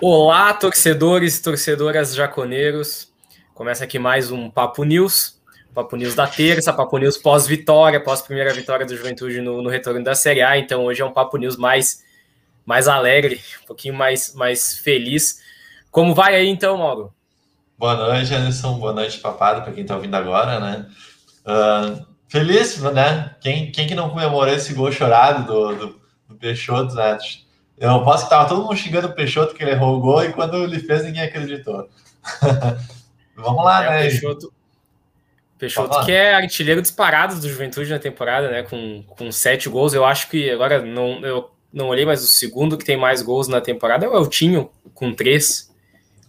Olá, torcedores e torcedoras jaconeiros. Começa aqui mais um Papo News. Papo News da terça, Papo News pós-vitória, pós-primeira vitória do Juventude no, no, retorno da Série A. Então hoje é um Papo News mais, mais alegre, um pouquinho mais, mais feliz. Como vai aí então, Mauro? Boa noite, Anderson. Boa noite, papado, para quem está ouvindo agora, né? Uh, feliz, né? Quem, quem que não comemorou esse gol chorado do, do, do Peixoto, né? Eu não posso que tava todo mundo xingando o Peixoto que ele errou o gol e quando ele fez ninguém acreditou. Vamos lá, é, né? Peixoto, Peixoto que é artilheiro disparado do Juventude na temporada, né? Com, com sete gols. Eu acho que agora não, eu não olhei, mas o segundo que tem mais gols na temporada é o Eltinho, com três.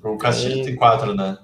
O Castilho tem quatro, né?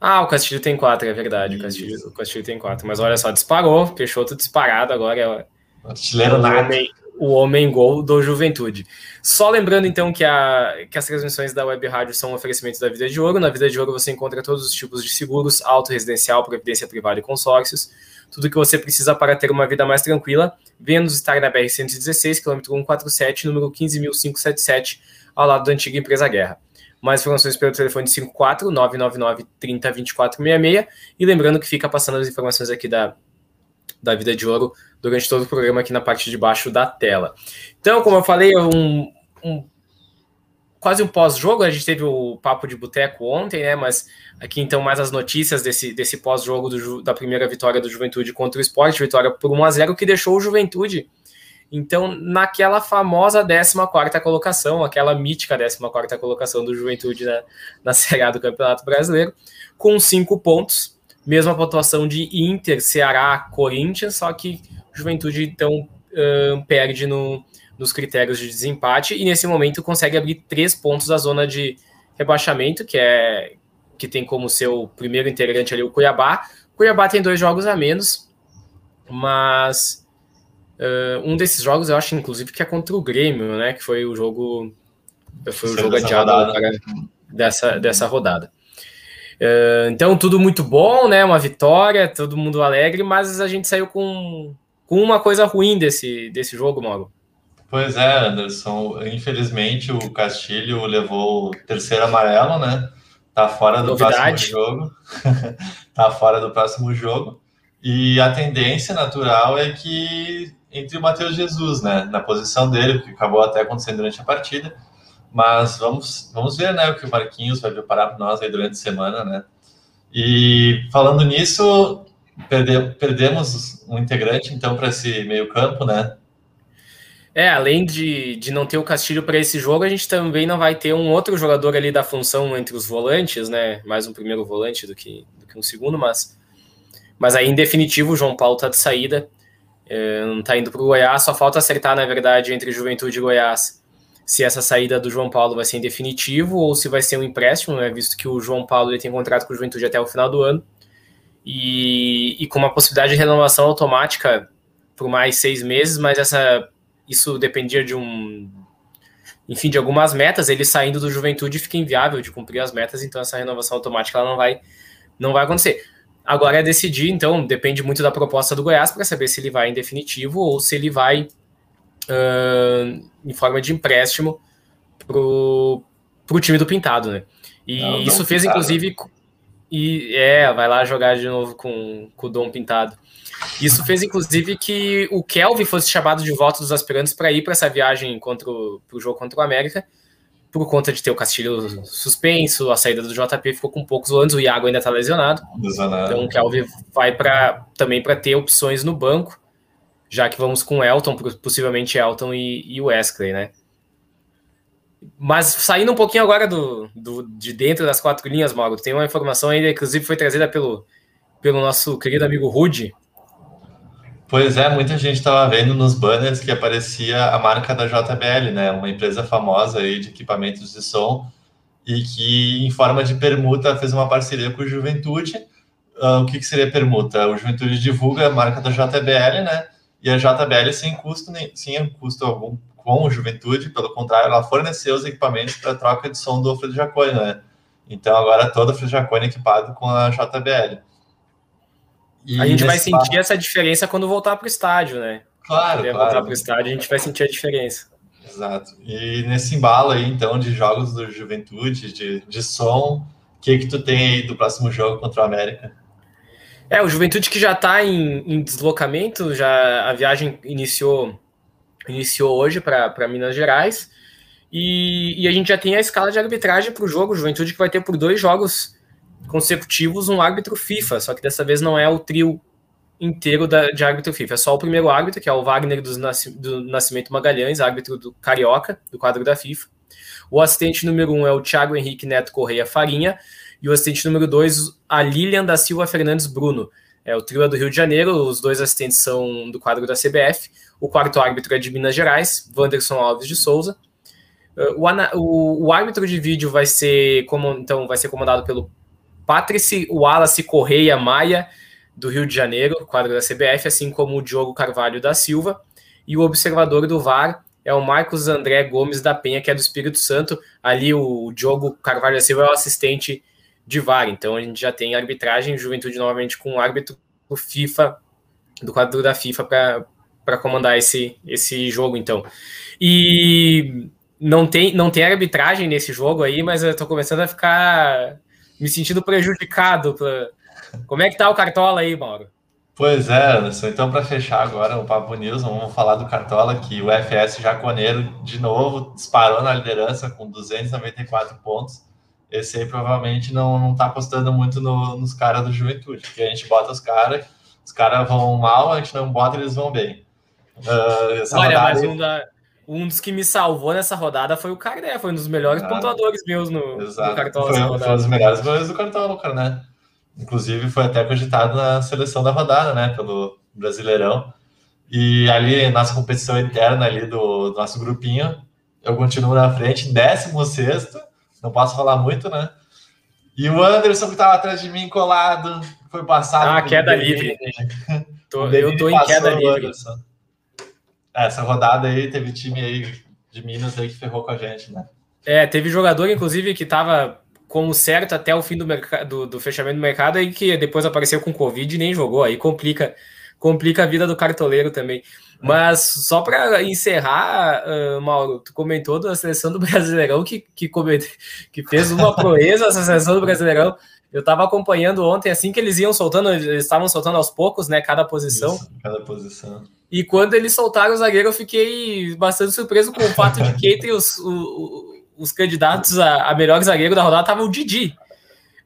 Ah, o Castilho tem quatro, é verdade. O Castilho, o Castilho tem quatro. Mas olha só, disparou. Peixoto disparado agora. É, artilheiro nada o homem gol do Juventude. Só lembrando então que, a, que as transmissões da Web Rádio são oferecimentos da Vida de Ouro. Na Vida de Ouro você encontra todos os tipos de seguros, auto residencial, previdência privada e consórcios. Tudo que você precisa para ter uma vida mais tranquila. Venha-nos estar na BR-116, quilômetro 147, número 15.577, ao lado da antiga empresa Guerra. Mais informações pelo telefone 54 999 30 24 66. E lembrando que fica passando as informações aqui da, da Vida de Ouro durante todo o programa aqui na parte de baixo da tela. Então, como eu falei, é um, um quase um pós-jogo. A gente teve o papo de boteco ontem, né? Mas aqui então mais as notícias desse, desse pós-jogo da primeira vitória do Juventude contra o Sport, vitória por 1 a 0 que deixou o Juventude. Então, naquela famosa 14 colocação, aquela mítica 14 colocação do Juventude na, na Série A do Campeonato Brasileiro, com cinco pontos, mesma pontuação de Inter, Ceará, Corinthians, só que Juventude então uh, perde no, nos critérios de desempate e nesse momento consegue abrir três pontos da zona de rebaixamento, que é que tem como seu primeiro integrante ali o Cuiabá. Cuiabá tem dois jogos a menos, mas uh, um desses jogos eu acho inclusive que é contra o Grêmio, né? Que foi o jogo foi o jogo adiado para, dessa, dessa rodada. Uh, então tudo muito bom, né? Uma vitória, todo mundo alegre, mas a gente saiu com com uma coisa ruim desse, desse jogo, Mauro. Pois é, Anderson. Infelizmente, o Castilho levou o terceiro amarelo, né? Tá fora do Novidade. próximo jogo. tá fora do próximo jogo. E a tendência natural é que entre o Matheus Jesus, né? Na posição dele, que acabou até acontecendo durante a partida. Mas vamos, vamos ver, né? O que o Marquinhos vai preparar para nós aí durante a semana, né? E falando nisso, Perde, perdemos um integrante, então, para esse meio-campo, né? É, além de, de não ter o Castilho para esse jogo, a gente também não vai ter um outro jogador ali da função entre os volantes, né? Mais um primeiro volante do que, do que um segundo, mas, mas aí, em definitivo, o João Paulo está de saída, é, não está indo para o Goiás, só falta acertar, na verdade, entre Juventude e Goiás, se essa saída do João Paulo vai ser em definitivo ou se vai ser um empréstimo, né? Visto que o João Paulo ele tem contrato com o Juventude até o final do ano e, e com uma possibilidade de renovação automática por mais seis meses, mas essa isso dependia de um enfim, de algumas metas, ele saindo do Juventude fica inviável de cumprir as metas, então essa renovação automática ela não vai não vai acontecer. Agora é decidir, então depende muito da proposta do Goiás para saber se ele vai em definitivo ou se ele vai uh, em forma de empréstimo pro, pro time do Pintado, né? E não, não isso fez, pintado. inclusive, e é, vai lá jogar de novo com, com o Dom Pintado. Isso fez, inclusive, que o Kelvin fosse chamado de volta dos aspirantes para ir para essa viagem contra o jogo contra o América, por conta de ter o Castilho suspenso, a saída do JP ficou com poucos volantes, o Iago ainda está lesionado. lesionado. Então o Kelvin vai para também para ter opções no banco, já que vamos com Elton, possivelmente Elton e, e Wesley, né? Mas saindo um pouquinho agora do, do, de dentro das quatro linhas, Mauro, tem uma informação ainda, inclusive foi trazida pelo, pelo nosso querido amigo Rude. Pois é, muita gente estava vendo nos banners que aparecia a marca da JBL, né? Uma empresa famosa aí de equipamentos de som e que, em forma de permuta, fez uma parceria com o Juventude. Uh, o que, que seria permuta? O Juventude divulga a marca da JBL, né? E a JBL sem custo, nem, sem custo algum com o Juventude, pelo contrário, ela forneceu os equipamentos para troca de som do Alfredo Jaconi, né? Então agora todo Alfredo Jaconi equipado com a JBL. E a gente vai sentir essa diferença quando voltar para o estádio, né? Claro, quando claro. voltar para o estádio, a gente vai sentir a diferença. Exato. E nesse embalo aí, então, de jogos do Juventude, de, de som, o que que tu tem aí do próximo jogo contra o América? É, o Juventude que já está em, em, deslocamento, já a viagem iniciou, iniciou hoje para Minas Gerais, e, e, a gente já tem a escala de arbitragem para o jogo, Juventude que vai ter por dois jogos consecutivos um árbitro FIFA, só que dessa vez não é o trio inteiro da, de árbitro FIFA. É só o primeiro árbitro, que é o Wagner do, do Nascimento Magalhães, árbitro do Carioca, do quadro da FIFA. O assistente número um é o Thiago Henrique Neto Correia Farinha. E o assistente número dois, a Lilian da Silva Fernandes Bruno. É o trio é do Rio de Janeiro, os dois assistentes são do quadro da CBF. O quarto árbitro é de Minas Gerais, Wanderson Alves de Souza. Uh, o, o, o árbitro de vídeo vai ser, como, então, vai ser comandado pelo Patrice Wallace Correia Maia do Rio de Janeiro, quadro da CBF, assim como o Diogo Carvalho da Silva, e o observador do VAR é o Marcos André Gomes da Penha, que é do Espírito Santo. Ali o Diogo Carvalho da Silva é o assistente de VAR. Então a gente já tem arbitragem, Juventude novamente com o árbitro do FIFA, do quadro da FIFA para comandar esse, esse jogo, então. E não tem, não tem arbitragem nesse jogo aí, mas eu tô começando a ficar me sentindo prejudicado pra, como é que tá o Cartola aí, Mauro? Pois é, Anderson. Então, para fechar agora o Papo News, vamos falar do Cartola, que o FS Jaconeiro, de novo, disparou na liderança com 294 pontos. Esse aí provavelmente não, não tá apostando muito no, nos caras do Juventude, porque a gente bota os caras, os caras vão mal, a gente não bota, eles vão bem. Uh, Olha, mas um, da, um, dos que me salvou nessa rodada foi o Carné, foi um dos melhores ah, pontuadores meus no, no Cartola. Foi, foi um dos melhores goleiros do Cartola, cara, né? Inclusive, foi até cogitado na seleção da rodada, né? Pelo Brasileirão. E ali, nossa competição interna ali do, do nosso grupinho, eu continuo na frente, 16 não posso falar muito, né? E o Anderson, que estava atrás de mim colado, foi passado. Ah, queda livre. tô, eu tô em queda livre. Essa rodada aí teve time aí de Minas aí que ferrou com a gente, né? É, teve jogador, inclusive, que estava como certo até o fim do, do, do, fechamento do mercado e que depois apareceu com Covid e nem jogou. Aí complica, complica a vida do cartoleiro também. Mas só para encerrar, uh, Mauro, tu comentou da seleção do Brasileirão que, que, que fez uma proeza essa seleção do Brasileirão. Eu estava acompanhando ontem, assim que eles iam soltando, eles estavam soltando aos poucos, né? Cada posição. Isso, cada posição. E quando eles soltaram o zagueiro, eu fiquei bastante surpreso com o fato de que entre os, os os candidatos a, a melhor zagueiro da rodada estavam o Didi.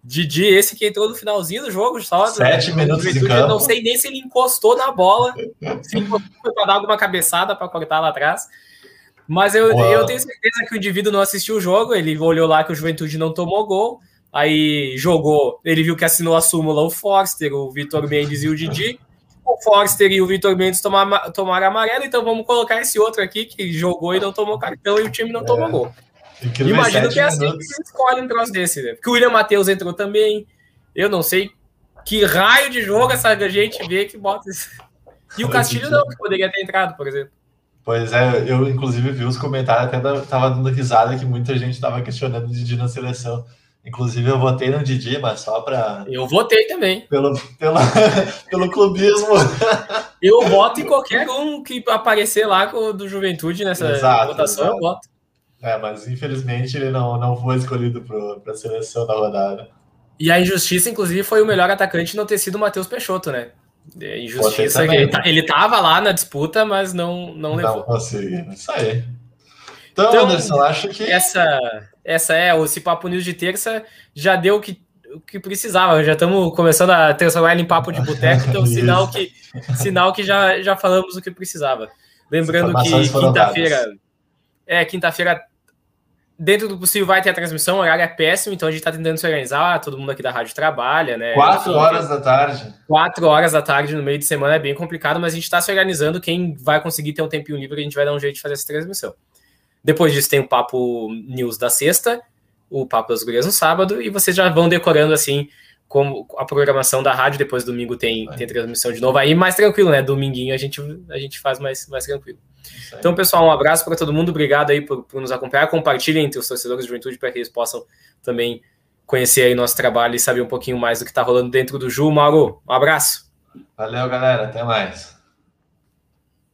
Didi, esse que entrou no finalzinho do jogo, só. Sete minutos de campo. Não sei nem se ele encostou na bola, se foi para dar alguma cabeçada para cortar lá atrás. Mas eu, eu tenho certeza que o indivíduo não assistiu o jogo, ele olhou lá que o Juventude não tomou gol, aí jogou, ele viu que assinou a súmula o Forster, o Vitor Mendes e o Didi. O Forster e o Vitor Mendes tomaram, tomaram amarelo, então vamos colocar esse outro aqui que jogou e não tomou cartão e o time não é. tomou gol. Imagino que é assim minutos. que escolhe um troço desse, né? Porque o William Matheus entrou também. Eu não sei que raio de jogo essa gente vê que bota isso. E o Castilho não, que poderia ter entrado, por exemplo. Pois é, eu inclusive vi os comentários, até tava dando risada que muita gente tava questionando o Didi na seleção. Inclusive, eu votei no Didi, mas só para. Eu votei também. Pelo, pelo, pelo clubismo. Eu voto em qualquer um que aparecer lá do Juventude nessa exato, votação, exato. eu voto. É, mas infelizmente ele não, não foi escolhido para a seleção da rodada. E a injustiça, inclusive, foi o melhor atacante não ter sido o Matheus Peixoto, né? É injustiça que ele, ele tava lá na disputa, mas não, não, levou. Não conseguiu. Isso aí. Então, então, Anderson, acho que. Essa, essa é, esse Papo News de terça já deu o que, o que precisava. Já estamos começando a transformar ele em papo de boteco, então sinal que, sinal que já, já falamos o que precisava. Lembrando que quinta-feira. É, quinta-feira dentro do possível vai ter a transmissão, o horário é péssimo, então a gente está tentando se organizar, todo mundo aqui da rádio trabalha, né? Quatro horas da tarde. Quatro horas da tarde no meio de semana é bem complicado, mas a gente está se organizando, quem vai conseguir ter um tempinho livre, a gente vai dar um jeito de fazer essa transmissão. Depois disso tem o Papo News da sexta, o Papo das Gurias no sábado, e vocês já vão decorando, assim, como a programação da rádio, depois domingo tem, tem transmissão de novo, aí mais tranquilo, né? Dominguinho a gente, a gente faz mais, mais tranquilo. Então, pessoal, um abraço para todo mundo. Obrigado aí por, por nos acompanhar. Compartilhem entre os torcedores de juventude para que eles possam também conhecer aí nosso trabalho e saber um pouquinho mais do que está rolando dentro do Ju. Mauro, um abraço. Valeu, galera. Até mais.